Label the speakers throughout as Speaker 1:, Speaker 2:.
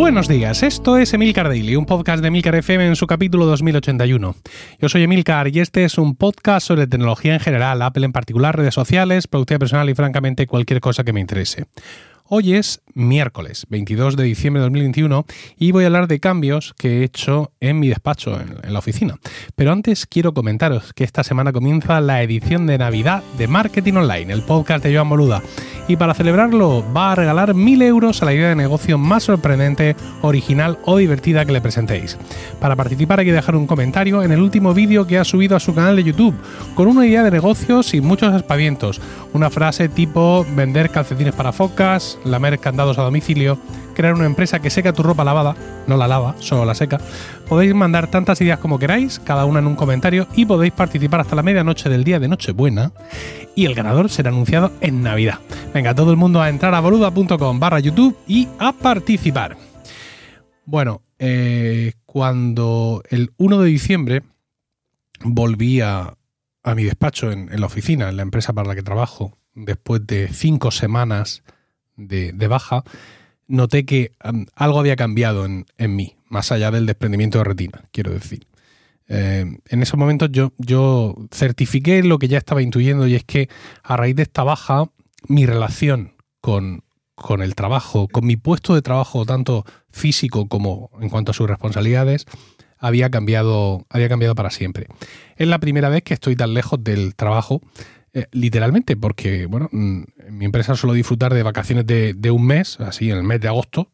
Speaker 1: Buenos días, esto es Emilcar Daily, un podcast de Emilcar FM en su capítulo 2081. Yo soy Emilcar y este es un podcast sobre tecnología en general, Apple en particular, redes sociales, productividad personal y francamente cualquier cosa que me interese. Hoy es miércoles 22 de diciembre de 2021 y voy a hablar de cambios que he hecho en mi despacho, en, la oficina. Pero antes quiero comentaros que esta semana comienza la edición de Navidad de Marketing Online, el podcast de Joan Boluda. Y para celebrarlo va a regalar 1000 euros a la idea de negocio más sorprendente, original o divertida que le presentéis. Para participar hay que dejar un comentario en el último vídeo que ha subido a su canal de YouTube, con una idea de negocio sin muchos aspavientos. Una frase tipo vender calcetines para focas, lamer candados a domicilio, crear una empresa que seca tu ropa lavada, no la lava, solo la seca. Podéis mandar tantas ideas como queráis, cada una en un comentario, y podéis participar hasta la medianoche del día de Nochebuena. Y el ganador será anunciado en Navidad. Venga, todo el mundo a entrar a boluda.com barra YouTube y a participar. Bueno, eh, cuando el 1 de diciembre volví a, mi despacho en, en la oficina, en la empresa para la que trabajo, después de cinco semanas de, baja, noté que algo había cambiado en, mí, más allá del desprendimiento de retina, quiero decir. Eh, en esos momentos yo, yo certifiqué lo que ya estaba intuyendo y es que a raíz de esta baja, mi relación con, con el trabajo, con mi puesto de trabajo, tanto físico como en cuanto a sus responsabilidades, había cambiado, había cambiado para siempre. Es la primera vez que estoy tan lejos del trabajo eh, literalmente, porque bueno, mm, mi empresa suelo disfrutar de vacaciones de, un mes, así en el mes de agosto,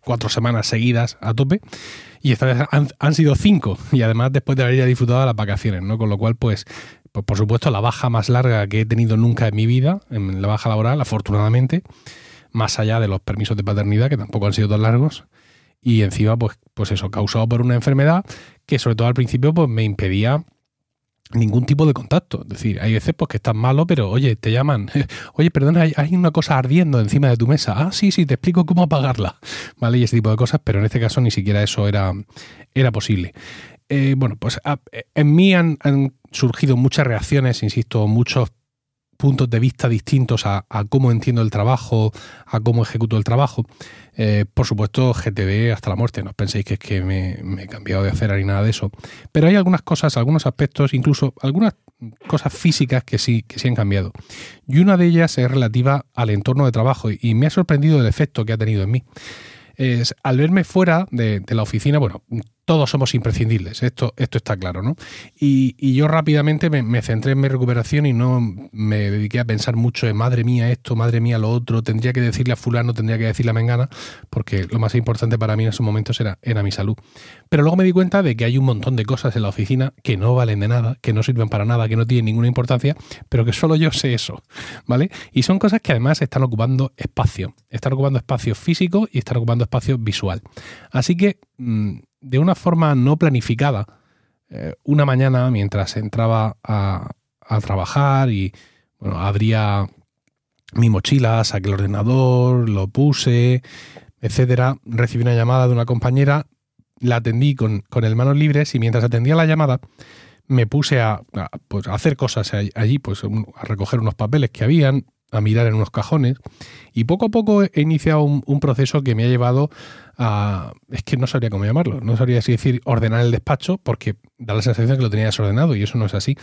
Speaker 1: cuatro semanas seguidas a tope, y esta vez han, sido cinco, y además después de haber ya disfrutado de las vacaciones, ¿no? Con lo cual, pues, pues, por supuesto, la baja más larga que he tenido nunca en mi vida, en la baja laboral, afortunadamente, más allá de los permisos de paternidad, que tampoco han sido tan largos, y encima, pues, pues eso, causado por una enfermedad que sobre todo al principio pues me impedía ningún tipo de contacto. Es decir, hay veces pues, que estás malo, pero oye, te llaman, oye, perdona, hay, una cosa ardiendo encima de tu mesa. Ah, sí, sí, te explico cómo apagarla. ¿Vale? Y ese tipo de cosas, pero en este caso ni siquiera eso era, era posible. Eh, bueno, pues en mí han, surgido muchas reacciones, insisto, muchos puntos de vista distintos a, cómo entiendo el trabajo, a cómo ejecuto el trabajo. Eh, por supuesto, GTD hasta la muerte, no os penséis que es que me, he cambiado de hacer ni nada de eso. Pero hay algunas cosas, algunos aspectos, incluso algunas cosas físicas que sí, que sí han cambiado. Y una de ellas es relativa al entorno de trabajo y me ha sorprendido el efecto que ha tenido en mí. Es, al verme fuera de, la oficina, bueno, todos somos imprescindibles, esto, esto está claro, ¿no? Y, yo rápidamente me, centré en mi recuperación y no me dediqué a pensar mucho en madre mía esto, madre mía lo otro, tendría que decirle a fulano, tendría que decirle a Mengana, porque lo más importante para mí en esos momentos era, era mi salud. Pero luego me di cuenta de que hay un montón de cosas en la oficina que no valen de nada, que no sirven para nada, que no tienen ninguna importancia, pero que solo yo sé eso, ¿vale? Y son cosas que además están ocupando espacio, están ocupando espacio físico y están ocupando espacio visual. Así que... Mm, de una forma no planificada, eh, una mañana mientras entraba a, trabajar y bueno, abría mi mochila, saqué el ordenador, lo puse, etcétera, recibí una llamada de una compañera, la atendí con, con el manos libres y mientras atendía la llamada me puse a, pues, a hacer cosas allí, pues a recoger unos papeles que habían, a mirar en unos cajones y poco a poco he iniciado un, proceso que me ha llevado a... Es que no sabría cómo llamarlo, no sabría si decir ordenar el despacho porque da la sensación que lo tenía desordenado y eso no es así,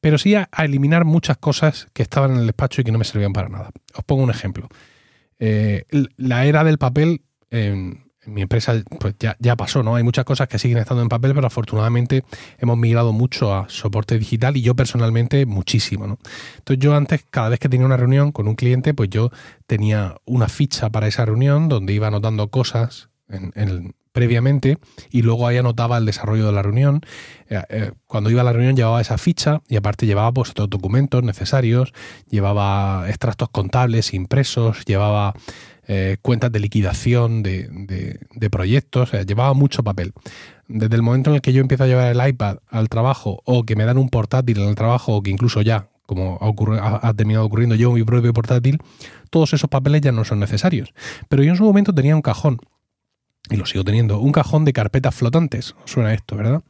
Speaker 1: pero sí a, eliminar muchas cosas que estaban en el despacho y que no me servían para nada. Os pongo un ejemplo. Eh, la era del papel mi empresa pues ya, ya, pasó, ¿no? Hay muchas cosas que siguen estando en papel, pero afortunadamente hemos migrado mucho a soporte digital y yo personalmente muchísimo, ¿no? Entonces yo antes, cada vez que tenía una reunión con un cliente, pues yo tenía una ficha para esa reunión donde iba anotando cosas en, previamente y luego ahí anotaba el desarrollo de la reunión. Eh, eh, cuando iba a la reunión llevaba esa ficha y aparte llevaba pues otros documentos necesarios, llevaba extractos contables impresos, llevaba eh, cuentas de liquidación de, proyectos, llevaba mucho papel. Desde el momento en el que yo empiezo a llevar el iPad al trabajo o que me dan un portátil en el trabajo o que incluso ya, como ha, terminado ocurriendo, yo mi propio portátil, todos esos papeles ya no son necesarios. Pero yo en su momento tenía un cajón y lo sigo teniendo, un cajón de carpetas flotantes. Suena esto, ¿verdad?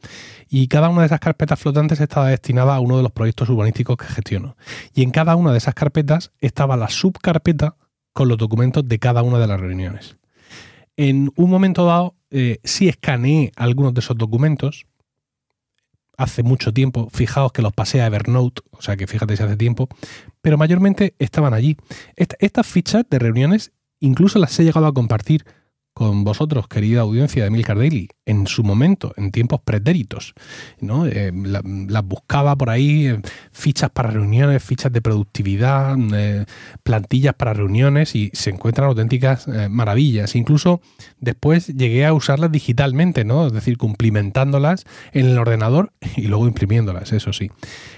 Speaker 1: Y cada una de esas carpetas flotantes estaba destinada a uno de los proyectos urbanísticos que gestiono. Y en cada una de esas carpetas estaba la subcarpeta con los documentos de cada una de las reuniones. En un momento dado, eh, sí escaneé algunos de esos documentos, hace mucho tiempo, fijaos que los pasé a Evernote, o sea que fíjate si hace tiempo, pero mayormente estaban allí. estas fichas de reuniones incluso las he llegado a compartir con vosotros, querida audiencia de Milcar Daily, en su momento, en tiempos pretéritos. ¿no? Eh, las buscaba por ahí, eh, fichas para reuniones, fichas de productividad, eh, plantillas para reuniones y se encuentran auténticas maravillas. Incluso después llegué a usarlas digitalmente, ¿no? es decir, cumplimentándolas en el ordenador y luego imprimiéndolas, eso sí.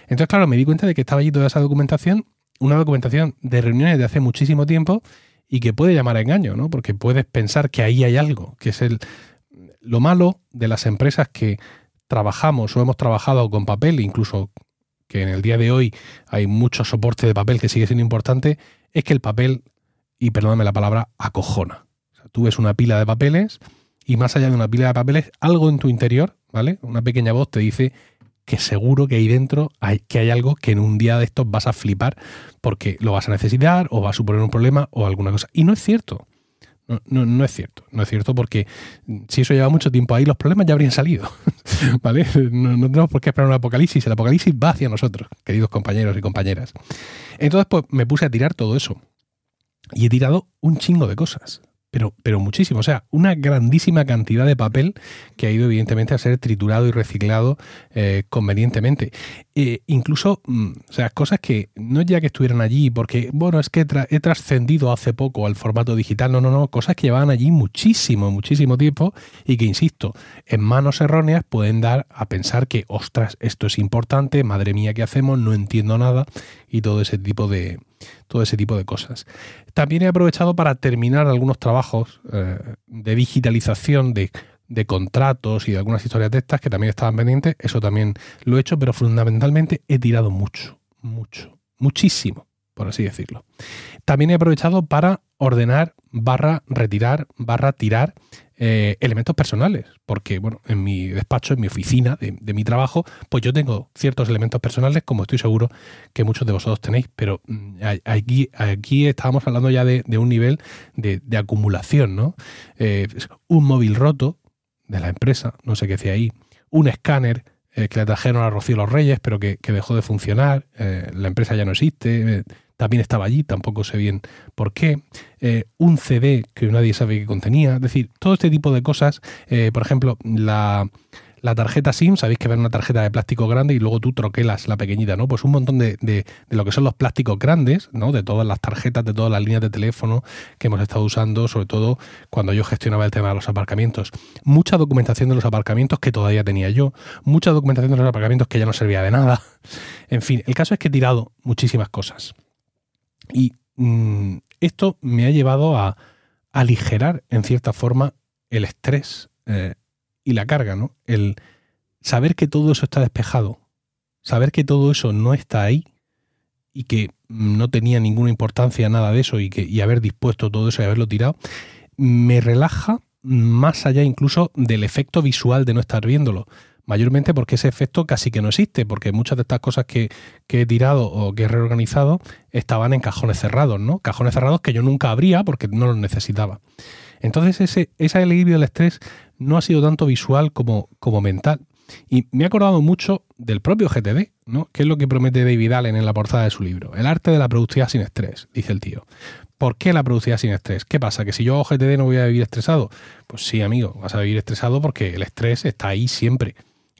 Speaker 1: Entonces, claro, me di cuenta de que estaba allí toda esa documentación, una documentación de reuniones de hace muchísimo tiempo y que puede llamar a engaño, ¿no? Porque puedes pensar que ahí hay algo, que es el lo malo de las empresas que trabajamos o hemos trabajado con papel, incluso que en el día de hoy hay mucho soporte de papel que sigue siendo importante, es que el papel, y perdóname la palabra, acojona. tú ves una pila de papeles y más allá de una pila de papeles, algo en tu interior, ¿vale? Una pequeña voz te dice que seguro que ahí dentro hay, que hay algo que en un día de estos vas a flipar porque lo vas a necesitar o va a suponer un problema o alguna cosa. Y no es cierto. No, no, es cierto. No es cierto porque si eso lleva mucho tiempo ahí, los problemas ya habrían salido. ¿Vale? No, no, tenemos por qué esperar un apocalipsis. El apocalipsis va hacia nosotros, queridos compañeros y compañeras. Entonces, pues me puse a tirar todo eso. Y he tirado un chingo de cosas pero, pero muchísimo. O sea, una grandísima cantidad de papel que ha ido evidentemente a ser triturado y reciclado eh, convenientemente. Eh, incluso, mm, o sea, cosas que no ya que estuvieran allí, porque, bueno, es que he trascendido hace poco al formato digital, no, no, no, cosas que llevaban allí muchísimo, muchísimo tiempo y que, insisto, en manos erróneas pueden dar a pensar que, ostras, esto es importante, madre mía, ¿qué hacemos? No entiendo nada y todo ese tipo de, todo ese tipo de cosas. También he aprovechado para terminar algunos trabajos eh, de digitalización de, contratos y de algunas historias de estas que también estaban pendientes. Eso también lo he hecho, pero fundamentalmente he tirado mucho, mucho, muchísimo, por así decirlo. También he aprovechado para ordenar, barra retirar, barra tirar eh, elementos personales, porque bueno, en mi despacho, en mi oficina de, mi trabajo, pues yo tengo ciertos elementos personales, como estoy seguro que muchos de vosotros tenéis, pero mm, aquí, aquí estábamos hablando ya de, un nivel de, acumulación, ¿no? Eh, un móvil roto de la empresa, no sé qué hacía ahí, un escáner eh, que le trajeron a Rocío los Reyes, pero que, dejó de funcionar, la empresa ya no existe, también estaba allí, tampoco sé bien por qué, eh, un CD que nadie sabe qué contenía, es decir, todo este tipo de cosas, eh, por ejemplo, la, tarjeta SIM, sabéis que era una tarjeta de plástico grande y luego tú troquelas la pequeñita, ¿no? Pues un montón de, de, lo que son los plásticos grandes, ¿no? De todas las tarjetas, de todas las líneas de teléfono que hemos estado usando, sobre todo cuando yo gestionaba el tema de los aparcamientos. Mucha documentación de los aparcamientos que todavía tenía yo, mucha documentación de los aparcamientos que ya no servía de nada. En fin, el caso es que he tirado muchísimas cosas. Y mm, esto me ha llevado a aligerar, en cierta forma, el estrés eh, y la carga, ¿no? El saber que todo eso está despejado, saber que todo eso no está ahí y que no tenía ninguna importancia nada de eso y, que, y haber dispuesto todo eso y haberlo tirado, me relaja más allá incluso del efecto visual de no estar viéndolo mayormente porque ese efecto casi que no existe, porque muchas de estas cosas que, he tirado o que he reorganizado estaban en cajones cerrados, ¿no? Cajones cerrados que yo nunca abría porque no los necesitaba. Entonces ese, ese equilibrio del estrés no ha sido tanto visual como, como mental. Y me ha acordado mucho del propio GTD, ¿no? Que es lo que promete David Allen en la portada de su libro. El arte de la productividad sin estrés, dice el tío. ¿Por qué la productividad sin estrés? ¿Qué pasa? ¿Que si yo hago GTD no voy a vivir estresado? Pues sí, amigo, vas a vivir estresado porque el estrés está ahí siempre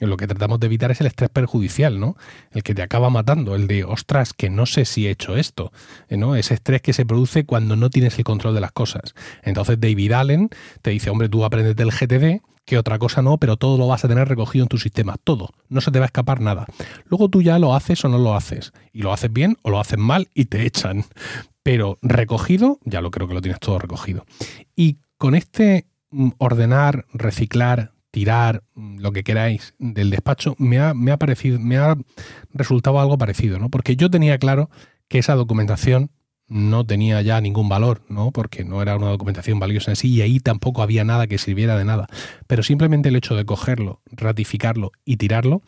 Speaker 1: lo que tratamos de evitar es el estrés perjudicial, ¿no? El que te acaba matando, el de, ostras, que no sé si he hecho esto, ¿eh? ¿no? Ese estrés que se produce cuando no tienes el control de las cosas. Entonces David Allen te dice, hombre, tú aprendes del GTD, que otra cosa no, pero todo lo vas a tener recogido en tu sistema, todo, no se te va a escapar nada. Luego tú ya lo haces o no lo haces, y lo haces bien o lo haces mal y te echan. Pero recogido, ya lo creo que lo tienes todo recogido. Y con este mm, ordenar, reciclar, tirar, mm, lo que queráis del despacho, me ha, me ha parecido, me ha resultado algo parecido, ¿no? Porque yo tenía claro que esa documentación no tenía ya ningún valor, ¿no? Porque no era una documentación valiosa en sí y ahí tampoco había nada que sirviera de nada. Pero simplemente el hecho de cogerlo, ratificarlo y tirarlo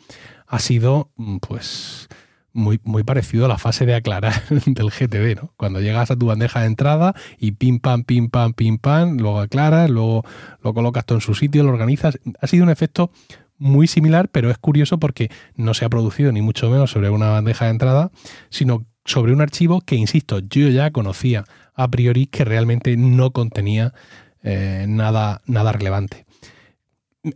Speaker 1: ha sido, mm, pues, muy, muy parecido a la fase de aclarar del GTD, ¿no? Cuando llegas a tu bandeja de entrada y pim pam, pim pam, pim pam, luego aclaras, luego lo colocas todo en su sitio, lo organizas. Ha sido un efecto muy similar, pero es curioso porque no se ha producido ni mucho menos sobre una bandeja de entrada, sino sobre un archivo que, insisto, yo ya conocía a priori que realmente no contenía eh, nada, nada relevante.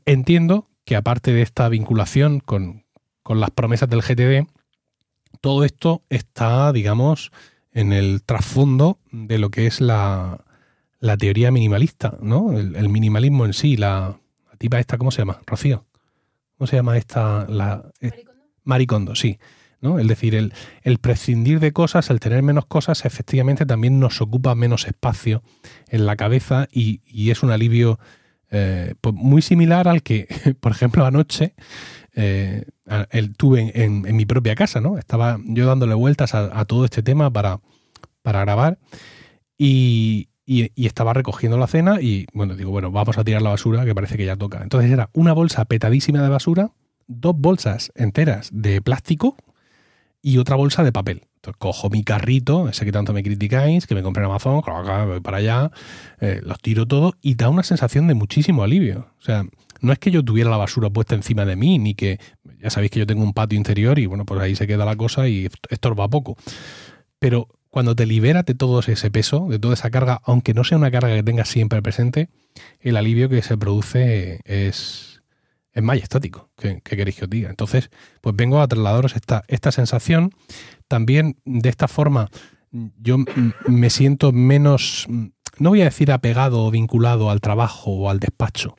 Speaker 1: Entiendo que aparte de esta vinculación con, con las promesas del GTD, todo esto está, digamos, en el trasfondo de lo que es la, teoría minimalista, ¿no? El, minimalismo en sí, la, tipa esta, ¿cómo se llama? Rocío. ¿Cómo se llama esta? La, eh, Maricondo. Maricondo, sí. ¿no? Es decir, el, el, prescindir de cosas, el tener menos cosas, efectivamente también nos ocupa menos espacio en la cabeza y, es un alivio eh, pues muy similar al que, por ejemplo, anoche eh, tuve en, mi propia casa, ¿no? Estaba yo dándole vueltas a, todo este tema para, para grabar y, estaba recogiendo la cena y, bueno, digo, bueno, vamos a tirar la basura que parece que ya toca. Entonces era una bolsa petadísima de basura, dos bolsas enteras de plástico y otra bolsa de papel. Entonces cojo mi carrito, ese que tanto me criticáis, que me compré en Amazon, voy para allá, eh, los tiro todo y da una sensación de muchísimo alivio. O sea, no es que yo tuviera la basura puesta encima de mí, ni que ya sabéis que yo tengo un patio interior y bueno, pues ahí se queda la cosa y estorba poco. Pero cuando te liberas de todo ese peso, de toda esa carga, aunque no sea una carga que tengas siempre presente, el alivio que se produce es, es majestático. ¿Qué, queréis que os diga? Entonces, pues vengo a trasladaros esta, esta sensación. También de esta forma yo me siento menos, no voy a decir apegado o vinculado al trabajo o al despacho,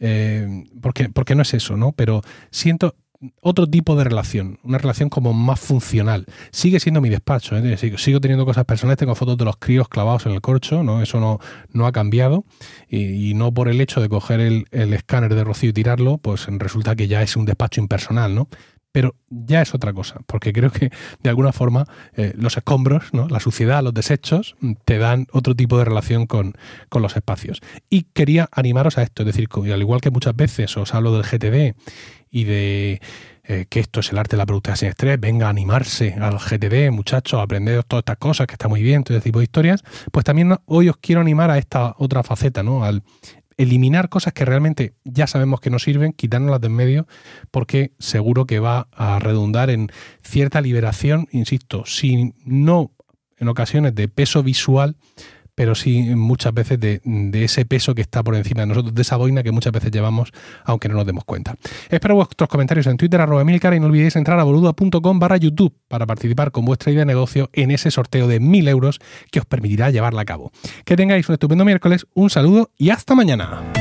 Speaker 1: eh, porque, porque no es eso, ¿no? Pero siento otro tipo de relación, una relación como más funcional. Sigue siendo mi despacho, ¿eh? sigo, teniendo cosas personales, tengo fotos de los críos clavados en el corcho, ¿no? Eso no, no ha cambiado. Y, no por el hecho de coger el, el, escáner de Rocío y tirarlo, pues resulta que ya es un despacho impersonal, ¿no? Pero ya es otra cosa, porque creo que de alguna forma eh, los escombros, ¿no? la suciedad, los desechos, mm, te dan otro tipo de relación con, los espacios. Y quería animaros a esto, es decir, al igual que muchas veces os hablo del GTD y de eh, que esto es el arte de la productividad sin estrés, venga a animarse al GTD, muchachos, a aprender todas estas cosas, que está muy bien, todo este tipo de historias, pues también hoy os quiero animar a esta otra faceta, ¿no? Al eliminar cosas que realmente ya sabemos que no sirven, quitárnoslas de en medio, porque seguro que va a redundar en cierta liberación, insisto, si no en ocasiones de peso visual, pero sí muchas veces de, ese peso que está por encima de nosotros, de esa boina que muchas veces llevamos, aunque no nos demos cuenta. Espero vuestros comentarios en Twitter, arroba Emilcar, y no olvidéis entrar a boluda.com barra YouTube para participar con vuestra idea de negocio en ese sorteo de 1000 euros que os permitirá llevarla a cabo. Que tengáis un estupendo miércoles, un saludo y hasta mañana.